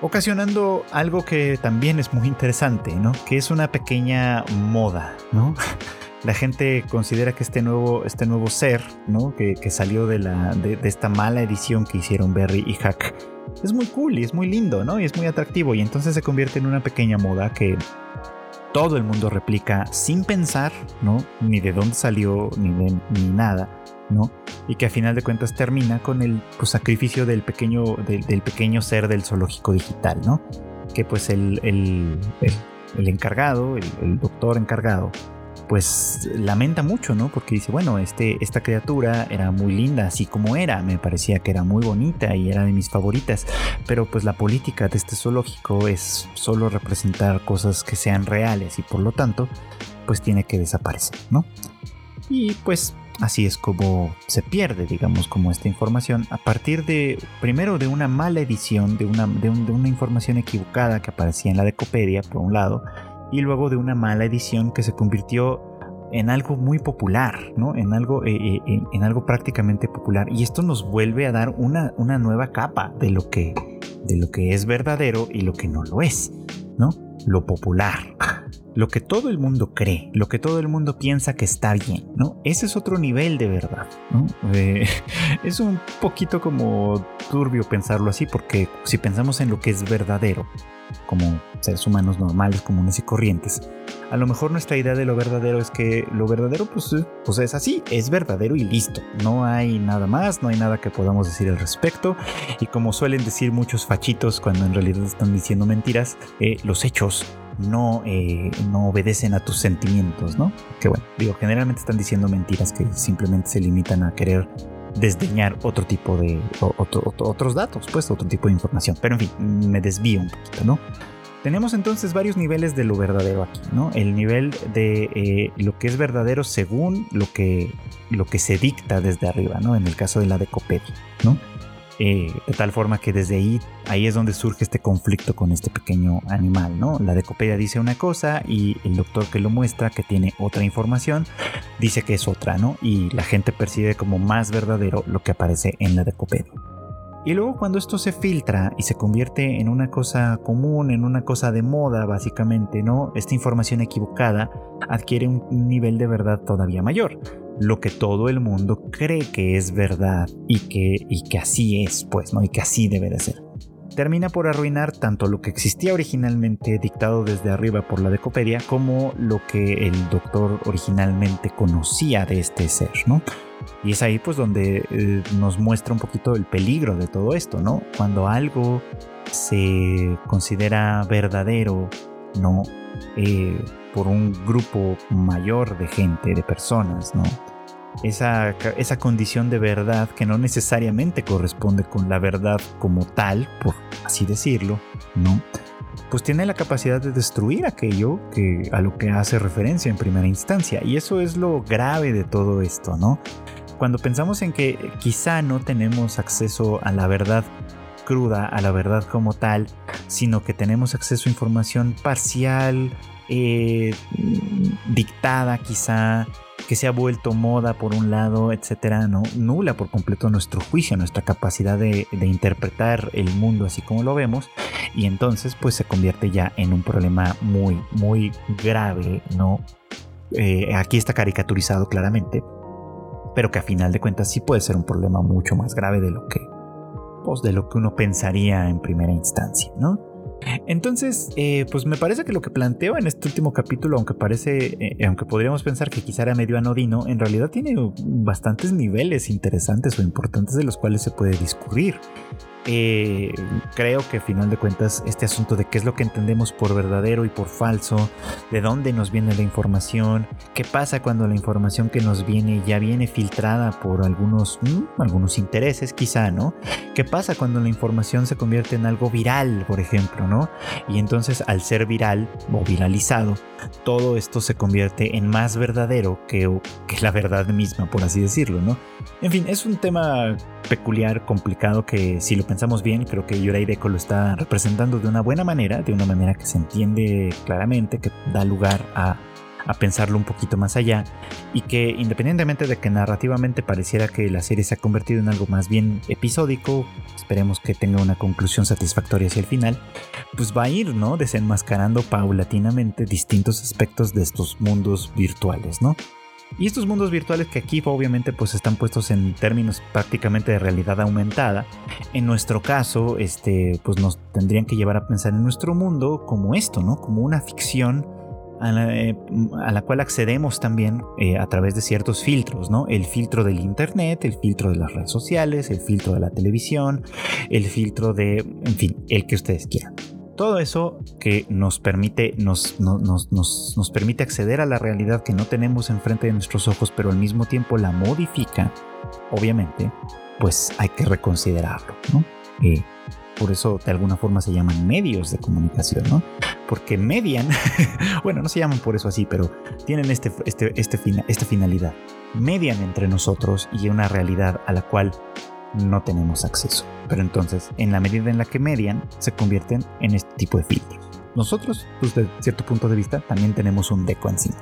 Ocasionando algo que también es muy interesante, ¿no? Que es una pequeña moda, ¿no? La gente considera que este nuevo, este nuevo ser, ¿no? Que, salió de, la, de, esta mala edición que hicieron Berry y Hack, es muy cool y es muy lindo, ¿no? Y es muy atractivo y entonces se convierte en una pequeña moda que todo el mundo replica sin pensar, ¿no? Ni de dónde salió, ni, ni nada ¿no? Y que a final de cuentas termina con el pues, sacrificio del pequeño, del, pequeño ser del zoológico digital, ¿no? Que pues el, el, el, encargado, el, doctor encargado, pues lamenta mucho, ¿no? Porque dice, bueno, este, esta criatura era muy linda, así como era, me parecía que era muy bonita y era de mis favoritas, pero pues la política de este zoológico es solo representar cosas que sean reales y por lo tanto, pues tiene que desaparecer, ¿no? Y pues Así es como se pierde, digamos, como esta información a partir de, primero, de una mala edición, de una, de, una información equivocada que aparecía en la Decopedia, por un lado, y luego de una mala edición que se convirtió en algo muy popular, ¿no? En algo, eh, eh, en, algo prácticamente popular. Y esto nos vuelve a dar una, una nueva capa de lo, que, de lo que es verdadero y lo que no lo es, ¿no? Lo popular lo que todo el mundo cree, lo que todo el mundo piensa que está bien, ¿no? Ese es otro nivel de verdad, ¿no? Eh, es un poquito como turbio pensarlo así, porque si pensamos en lo que es verdadero, como seres humanos normales, comunes y corrientes, a lo mejor nuestra idea de lo verdadero es que lo verdadero pues, pues es así, es verdadero y listo. No hay nada más, no hay nada que podamos decir al respecto. Y como suelen decir muchos fachitos cuando en realidad están diciendo mentiras, eh, los hechos no, eh, no obedecen a tus sentimientos, ¿no? Que bueno, digo, generalmente están diciendo mentiras que simplemente se limitan a querer desdeñar otro tipo de otros datos, pues otro tipo de información. Pero en fin, me desvío un poquito, ¿no? Tenemos entonces varios niveles de lo verdadero aquí, ¿no? El nivel de eh, lo que es verdadero según lo que, lo que se dicta desde arriba, ¿no? En el caso de la decopedia, ¿no? Eh, de tal forma que desde ahí, ahí es donde surge este conflicto con este pequeño animal, ¿no? La decopedia dice una cosa y el doctor que lo muestra, que tiene otra información, dice que es otra, ¿no? Y la gente percibe como más verdadero lo que aparece en la decopedia. Y luego cuando esto se filtra y se convierte en una cosa común, en una cosa de moda básicamente, ¿no? Esta información equivocada adquiere un nivel de verdad todavía mayor. Lo que todo el mundo cree que es verdad y que, y que así es, pues, ¿no? Y que así debe de ser. Termina por arruinar tanto lo que existía originalmente dictado desde arriba por la decopedia como lo que el doctor originalmente conocía de este ser, ¿no? Y es ahí pues donde eh, nos muestra un poquito el peligro de todo esto, ¿no? Cuando algo se considera verdadero, ¿no? Eh, por un grupo mayor de gente, de personas, ¿no? Esa, esa condición de verdad que no necesariamente corresponde con la verdad como tal, por así decirlo, ¿no? Pues tiene la capacidad de destruir aquello que, a lo que hace referencia en primera instancia. Y eso es lo grave de todo esto, ¿no? cuando pensamos en que quizá no tenemos acceso a la verdad cruda, a la verdad como tal, sino que tenemos acceso a información parcial, eh, dictada quizá, que se ha vuelto moda por un lado, etcétera, ¿no? nula por completo nuestro juicio, nuestra capacidad de, interpretar el mundo así como lo vemos, y entonces pues se convierte ya en un problema muy, muy grave, ¿no? Eh, aquí está caricaturizado claramente, pero que a final de cuentas sí puede ser un problema mucho más grave de lo que, pues, de lo que uno pensaría en primera instancia, ¿no? Entonces, eh, pues me parece que lo que planteo en este último capítulo, aunque parece, eh, aunque podríamos pensar que quizá era medio anodino, en realidad tiene bastantes niveles interesantes o importantes de los cuales se puede discurrir. Eh, creo que a final de cuentas este asunto de qué es lo que entendemos por verdadero y por falso, de dónde nos viene la información, qué pasa cuando la información que nos viene ya viene filtrada por algunos, mm, algunos intereses quizá, ¿no? ¿Qué pasa cuando la información se convierte en algo viral, por ejemplo, ¿no? Y entonces al ser viral o viralizado, todo esto se convierte en más verdadero que, que la verdad misma, por así decirlo, ¿no? En fin, es un tema peculiar, complicado, que si lo pensamos bien, creo que Yurai Deko lo está representando de una buena manera, de una manera que se entiende claramente, que da lugar a, a pensarlo un poquito más allá y que independientemente de que narrativamente pareciera que la serie se ha convertido en algo más bien episódico, esperemos que tenga una conclusión satisfactoria hacia el final, pues va a ir, ¿no? Desenmascarando paulatinamente distintos aspectos de estos mundos virtuales, ¿no? Y estos mundos virtuales que aquí obviamente pues están puestos en términos prácticamente de realidad aumentada, en nuestro caso este pues nos tendrían que llevar a pensar en nuestro mundo como esto, ¿no? Como una ficción a la, eh, cual accedemos también eh, a través de ciertos filtros, ¿no? El filtro del internet, el filtro de las redes sociales, el filtro de la televisión, el filtro de, en fin, el que ustedes quieran. Todo eso que nos permite, nos, nos, permite acceder a la realidad que no tenemos enfrente de nuestros ojos, pero al mismo tiempo la modifica, obviamente, pues hay que reconsiderarlo, ¿no? Eh, por eso de alguna forma se llaman medios de comunicación, ¿no? Porque median, bueno, no se llaman por eso así, pero tienen este, este, este, esta finalidad. Median entre nosotros y una realidad a la cual no tenemos acceso. Pero entonces, en la medida en la que median, se convierten en este tipo de filtros. Nosotros, desde cierto punto de vista, también tenemos un deco encima.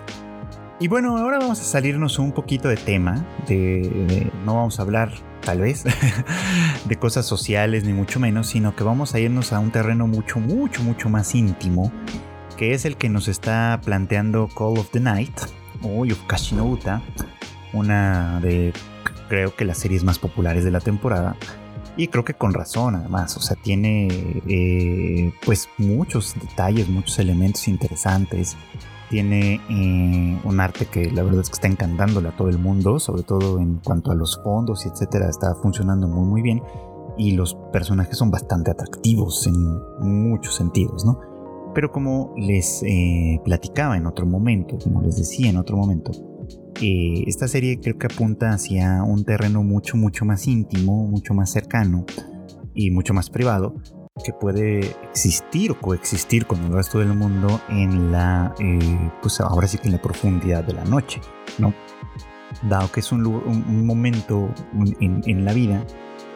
Y bueno, ahora vamos a salirnos un poquito de tema, de, no vamos a hablar tal vez de cosas sociales ni mucho menos, sino que vamos a irnos a un terreno mucho, mucho, mucho más íntimo, que es el que nos está planteando Call of the Night o Yofukashi no Uta, una de creo que las series más populares de la temporada. Y creo que con razón, además. O sea, tiene eh, pues muchos detalles, muchos elementos interesantes. Tiene eh, un arte que la verdad es que está encantándole a todo el mundo, sobre todo en cuanto a los fondos y etcétera. Está funcionando muy, muy bien. Y los personajes son bastante atractivos en muchos sentidos, ¿no? Pero como les eh, platicaba en otro momento, como les decía en otro momento, esta serie creo que apunta hacia un terreno mucho, mucho más íntimo, mucho más cercano y mucho más privado, que puede existir o coexistir con el resto del mundo en la, eh, pues ahora sí que en la profundidad de la noche, ¿no? Dado que es un, momento en, la vida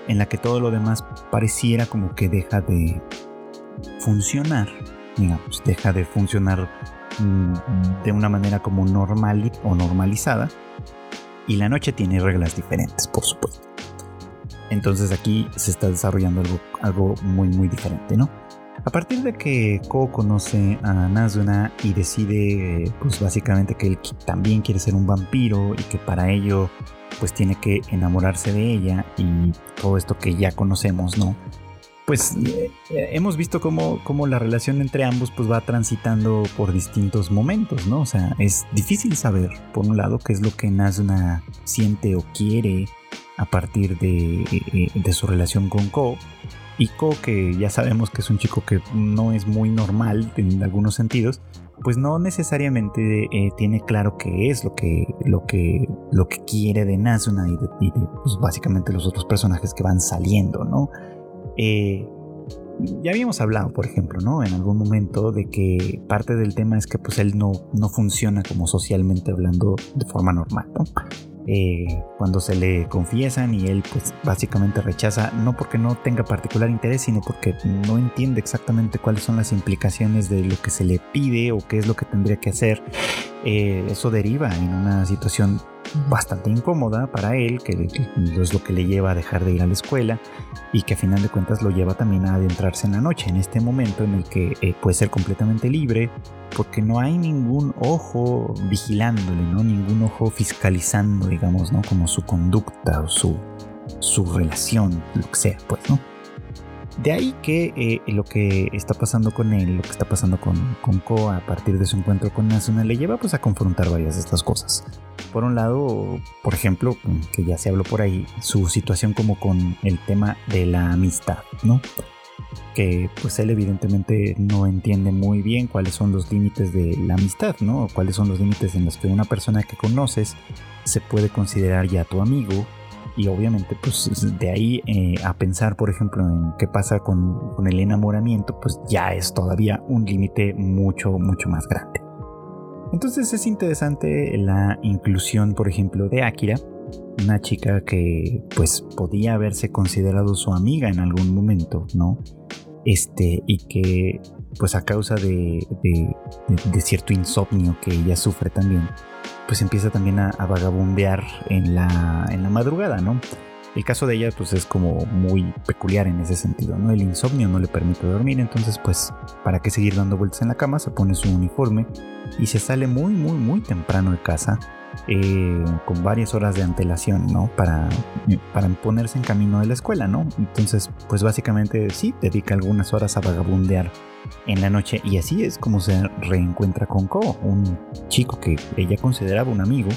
en la que todo lo demás pareciera como que deja de funcionar, digamos, deja de funcionar de una manera como normal o normalizada, y la noche tiene reglas diferentes, por supuesto. Entonces aquí se está desarrollando algo, algo muy muy diferente, ¿no? A partir de que Ko conoce a Nazuna y decide, pues básicamente que él también quiere ser un vampiro y que para ello, pues tiene que enamorarse de ella y todo esto que ya conocemos, ¿no? Pues eh, hemos visto cómo, cómo, la relación entre ambos pues va transitando por distintos momentos, ¿no? O sea, es difícil saber, por un lado, qué es lo que Nazuna siente o quiere a partir de, eh, de su relación con Ko. Y Ko, que ya sabemos que es un chico que no es muy normal en algunos sentidos, pues no necesariamente eh, tiene claro qué es lo que, lo que, lo que quiere de Nazuna y de, pues básicamente los otros personajes que van saliendo, ¿no? Eh, ya habíamos hablado, por ejemplo, ¿no? En algún momento de que parte del tema es que pues él no, no funciona como socialmente hablando de forma normal, ¿no? Eh, cuando se le confiesan y él pues básicamente rechaza, no porque no tenga particular interés, sino porque no entiende exactamente cuáles son las implicaciones de lo que se le pide o qué es lo que tendría que hacer. Eh, eso deriva en una situación bastante incómoda para él, que, es lo que le lleva a dejar de ir a la escuela y que a final de cuentas lo lleva también a adentrarse en la noche, en este momento en el que eh, puede ser completamente libre, porque no hay ningún ojo vigilándole, ¿no? Ningún ojo fiscalizando, digamos, ¿no? Como su conducta o su, su relación, lo que sea, pues, ¿no? De ahí que eh, lo que está pasando con él, lo que está pasando con, con Ko a partir de su encuentro con Nasuna, le lleva pues a confrontar varias de estas cosas. Por un lado, por ejemplo, que ya se habló por ahí, su situación como con el tema de la amistad, ¿no? que pues él evidentemente no entiende muy bien cuáles son los límites de la amistad, ¿no? cuáles son los límites en los que una persona que conoces se puede considerar ya tu amigo y obviamente pues de ahí eh, a pensar por ejemplo en qué pasa con, el enamoramiento pues ya es todavía un límite mucho mucho más grande. Entonces es interesante la inclusión por ejemplo de Akira una chica que pues podía haberse considerado su amiga en algún momento, ¿no? Este, y que pues a causa de, de, cierto insomnio que ella sufre también, pues empieza también a, vagabundear en la, en la madrugada, ¿no? El caso de ella pues es como muy peculiar en ese sentido, ¿no? El insomnio no le permite dormir, entonces pues para qué seguir dando vueltas en la cama, se pone su uniforme y se sale muy muy muy temprano de casa eh, con varias horas de antelación, ¿no? Para, para ponerse en camino de la escuela, ¿no? Entonces, pues básicamente sí, dedica algunas horas a vagabundear en la noche y así es como se reencuentra con Ko, un chico que ella consideraba un amigo,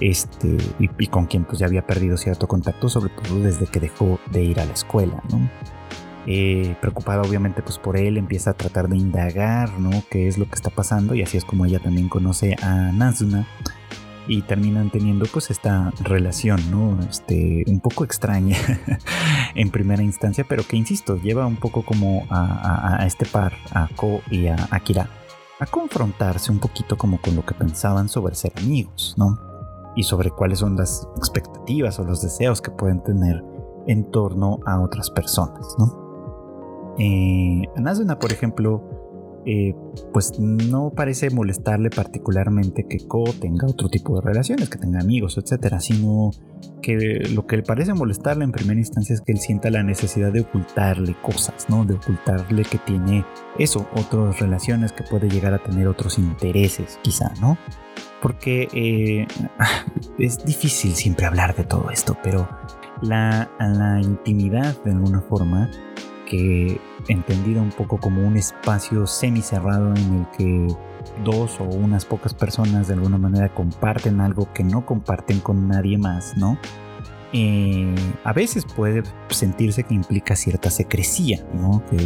este, y, con quien pues ya había perdido cierto contacto, sobre todo desde que dejó de ir a la escuela, ¿no? Eh, preocupada obviamente pues por él, empieza a tratar de indagar, ¿no? ¿Qué es lo que está pasando? Y así es como ella también conoce a Nazuna, y terminan teniendo pues esta relación, ¿no? Este, un poco extraña en primera instancia, pero que insisto, lleva un poco como a, este par, a Ko y a Akira, a confrontarse un poquito como con lo que pensaban sobre ser amigos, ¿no? Y sobre cuáles son las expectativas o los deseos que pueden tener en torno a otras personas, ¿no? Eh, Anazuna, por ejemplo, eh, pues no parece molestarle particularmente que Ko tenga otro tipo de relaciones, que tenga amigos, etcétera, sino que lo que le parece molestarle en primera instancia es que él sienta la necesidad de ocultarle cosas, ¿no? De ocultarle que tiene eso, otras relaciones, que puede llegar a tener otros intereses, quizá, ¿no? Porque eh, es difícil siempre hablar de todo esto, pero la, la intimidad de alguna forma que entendida un poco como un espacio semicerrado en el que dos o unas pocas personas de alguna manera comparten algo que no comparten con nadie más, ¿no? eh, a veces puede sentirse que implica cierta secrecía, ¿no? Que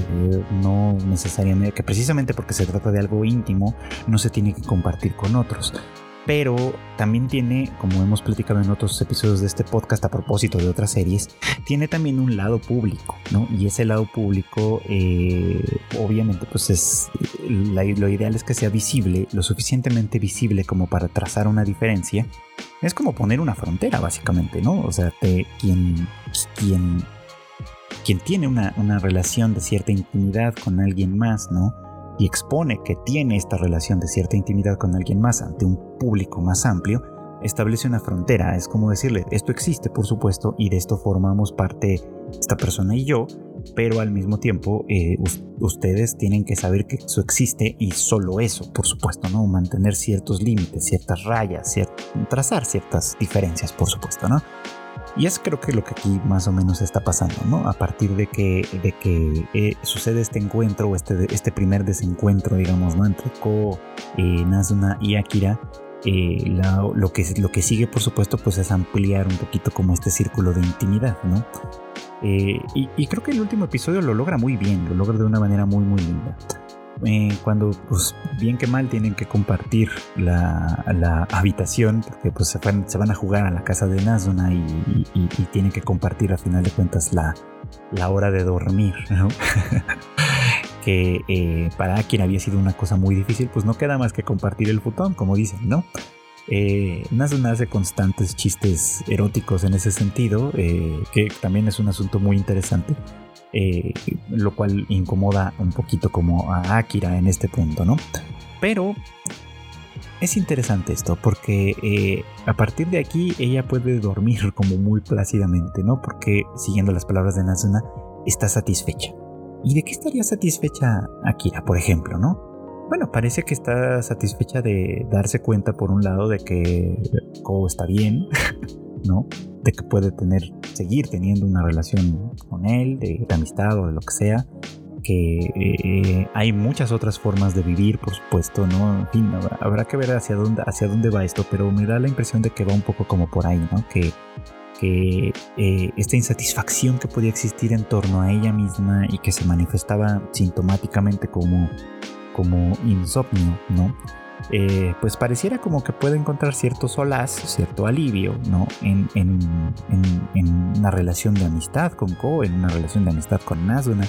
no necesariamente, que precisamente porque se trata de algo íntimo, no se tiene que compartir con otros pero también tiene, como hemos platicado en otros episodios de este podcast a propósito de otras series, tiene también un lado público, ¿no? Y ese lado público, eh, obviamente, pues es, lo ideal es que sea visible, lo suficientemente visible como para trazar una diferencia. Es como poner una frontera, básicamente, ¿no? O sea, quien, quien, quien tiene una relación de cierta intimidad con alguien más, ¿no? Y expone que tiene esta relación de cierta intimidad con alguien más ante un público más amplio, establece una frontera. Es como decirle, esto existe, por supuesto, y de esto formamos parte esta persona y yo, pero al mismo tiempo eh, ustedes tienen que saber que eso existe y solo eso, por supuesto, ¿no? Mantener ciertos límites, ciertas rayas, trazar ciertas diferencias, por supuesto, ¿no? Y es creo que lo que aquí más o menos está pasando, ¿no? A partir de que, de que eh, sucede este encuentro, este, este primer desencuentro, digamos, ¿no? Entre Ko, eh, Nazuna y Akira, eh, lo, que, lo que sigue, por supuesto, pues es ampliar un poquito como este círculo de intimidad, ¿no? y, y, creo que el último episodio lo logra muy bien, lo logra de una manera muy, muy linda. Eh, cuando pues bien que mal tienen que compartir la, habitación porque pues se van, a jugar a la casa de Nazuna y, tienen que compartir a final de cuentas la, la hora de dormir que eh, para quien había sido una cosa muy difícil pues no queda más que compartir el futón como dicen no eh, Nazuna hace constantes chistes eróticos en ese sentido eh, que también es un asunto muy interesante eh, lo cual incomoda un poquito como a Akira en este punto, ¿no? Pero es interesante esto porque eh, a partir de aquí ella puede dormir como muy plácidamente, ¿no? Porque siguiendo las palabras de Nazuna, está satisfecha. ¿Y de qué estaría satisfecha Akira, por ejemplo, no? Bueno, parece que está satisfecha de darse cuenta por un lado de que Ko está bien, De que puede tener, seguir teniendo una relación con él, de, amistad o de lo que sea, que eh, hay muchas otras formas de vivir, por supuesto, ¿no? En fin, habrá, que ver hacia dónde, hacia dónde va esto, pero me da la impresión de que va un poco como por ahí, ¿no? Que, que eh, esta insatisfacción que podía existir en torno a ella misma y que se manifestaba sintomáticamente como, como insomnio, ¿no? Eh, pues pareciera como que puede encontrar cierto solaz, cierto alivio, ¿no? En, una relación de amistad con Ko, en una relación de amistad con Nazuna,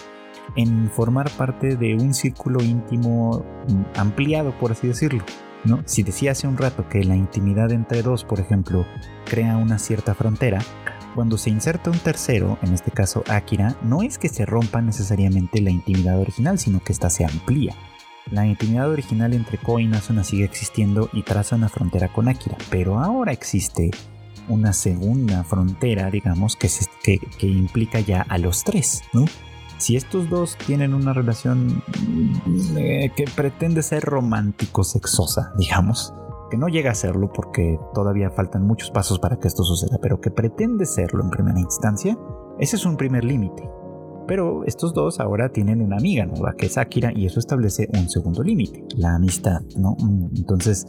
en formar parte de un círculo íntimo mm, ampliado, por así decirlo. ¿no? Si decía hace un rato que la intimidad entre dos, por ejemplo, crea una cierta frontera, cuando se inserta un tercero, en este caso Akira, no es que se rompa necesariamente la intimidad original, sino que ésta se amplía. La intimidad original entre Ko y Nazuna sigue existiendo y traza una frontera con Akira, pero ahora existe una segunda frontera, digamos, que, que, implica ya a los tres. Si estos dos tienen una relación eh, que pretende ser romántico-sexosa, digamos, que no llega a serlo porque todavía faltan muchos pasos para que esto suceda, pero que pretende serlo en primera instancia, ese es un primer límite. Pero estos dos ahora tienen una amiga nueva que es Akira y eso establece un segundo límite, la amistad, ¿no? Mm, entonces,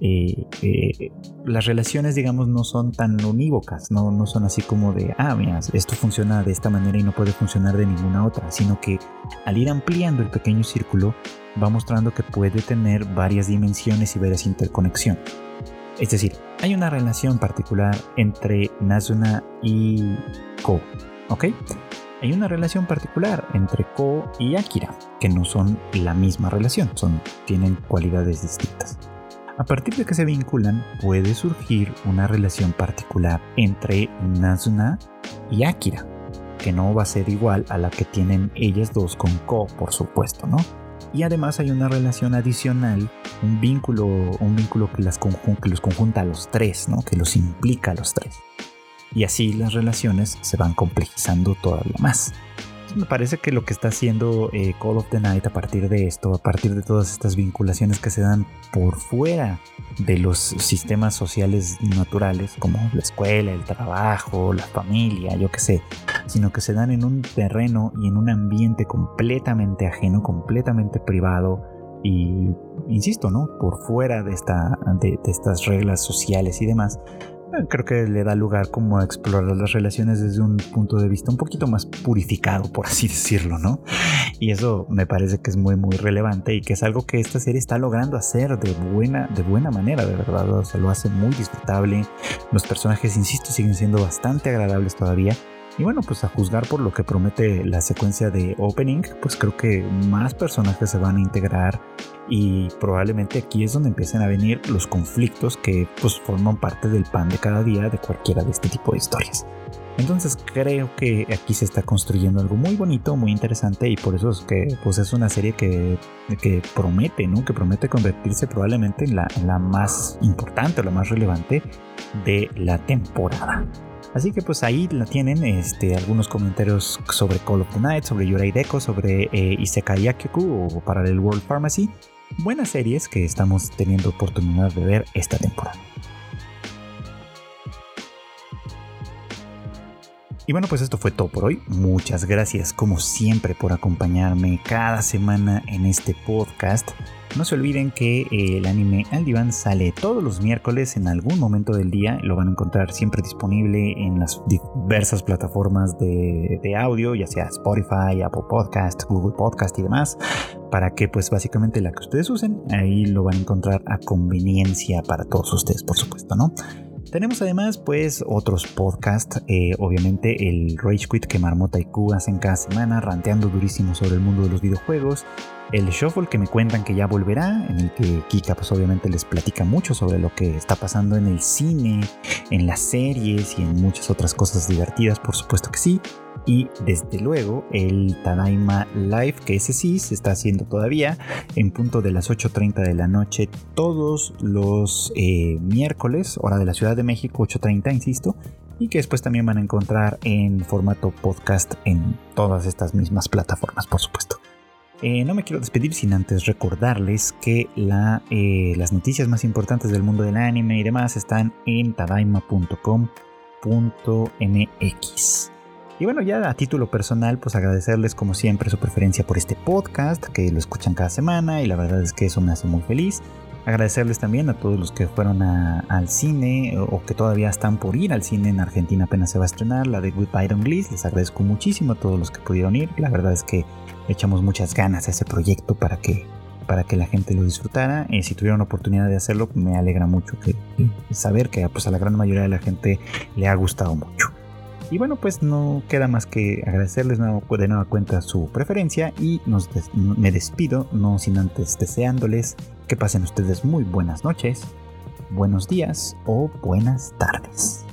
eh, eh, las relaciones, digamos, no son tan unívocas, ¿no? no son así como de, ah, mira, esto funciona de esta manera y no puede funcionar de ninguna otra, sino que al ir ampliando el pequeño círculo va mostrando que puede tener varias dimensiones y varias interconexiones. Es decir, hay una relación particular entre Nazuna y Ko, ¿ok? Hay una relación particular entre Ko y Akira, que no son la misma relación, son, tienen cualidades distintas. A partir de que se vinculan, puede surgir una relación particular entre Nazuna y Akira, que no va a ser igual a la que tienen ellas dos con Ko, por supuesto, ¿no? Y además hay una relación adicional, un vínculo, un vínculo que, las que los conjunta a los tres, ¿no? Que los implica a los tres y así las relaciones se van complejizando todavía más. Me parece que lo que está haciendo eh, Call of the Night a partir de esto, a partir de todas estas vinculaciones que se dan por fuera de los sistemas sociales naturales, como la escuela, el trabajo, la familia, yo qué sé, sino que se dan en un terreno y en un ambiente completamente ajeno, completamente privado y, insisto, ¿no? Por fuera de, esta, de estas reglas sociales y demás, creo que le da lugar como a explorar las relaciones desde un punto de vista un poquito más purificado, por así decirlo, ¿no? Y eso me parece que es muy, muy relevante y que es algo que esta serie está logrando hacer de buena, de buena manera, de verdad. O sea, lo hace muy disfrutable. Los personajes, insisto, siguen siendo bastante agradables todavía. Y bueno, pues a juzgar por lo que promete la secuencia de opening, pues creo que más personajes se van a integrar y probablemente aquí es donde empiecen a venir los conflictos que pues forman parte del pan de cada día de cualquiera de este tipo de historias. Entonces creo que aquí se está construyendo algo muy bonito, muy interesante y por eso es que pues es una serie que, que promete, ¿no? Que promete convertirse probablemente en la, en la más importante o la más relevante de la temporada. Así que pues ahí la tienen, este, algunos comentarios sobre Call of the Night, sobre Yurai Deko, sobre eh, Isekai Yakuku o Parallel World Pharmacy. Buenas series que estamos teniendo oportunidad de ver esta temporada. Y bueno, pues esto fue todo por hoy. Muchas gracias como siempre por acompañarme cada semana en este podcast. No se olviden que eh, el anime Al sale todos los miércoles en algún momento del día. Lo van a encontrar siempre disponible en las diversas plataformas de, de audio, ya sea Spotify, Apple Podcast, Google Podcast y demás. Para que pues básicamente la que ustedes usen, ahí lo van a encontrar a conveniencia para todos ustedes, por supuesto, ¿no? Tenemos además pues otros podcasts, eh, obviamente el Rage Quit que Marmota y Q hacen cada semana, ranteando durísimo sobre el mundo de los videojuegos, el Shuffle que me cuentan que ya volverá, en el que Kika pues obviamente les platica mucho sobre lo que está pasando en el cine, en las series y en muchas otras cosas divertidas, por supuesto que sí y desde luego el Tadaima Live, que ese sí se está haciendo todavía en punto de las 8.30 de la noche todos los eh, miércoles, hora de la Ciudad de México, 8.30, insisto, y que después también van a encontrar en formato podcast en todas estas mismas plataformas, por supuesto. Eh, no me quiero despedir sin antes recordarles que eh, las noticias más importantes del mundo del anime y demás están en tadaima.com.mx. Y bueno, ya a título personal, pues agradecerles como siempre su preferencia por este podcast, que lo escuchan cada semana y la verdad es que eso me hace muy feliz. Agradecerles también a todos los que fueron al cine o, que todavía están por ir al cine. En Argentina apenas se va a estrenar la de Goodbye Don Gliss. Les agradezco muchísimo a todos los que pudieron ir. La verdad es que echamos muchas ganas a ese proyecto para que, para que la gente lo disfrutara. y si tuvieron oportunidad de hacerlo, me alegra mucho que, saber que pues, a la gran mayoría de la gente le ha gustado mucho. Y bueno, pues no queda más que agradecerles de nueva cuenta su preferencia y nos me despido, no sin antes deseándoles que pasen ustedes muy buenas noches, buenos días o buenas tardes.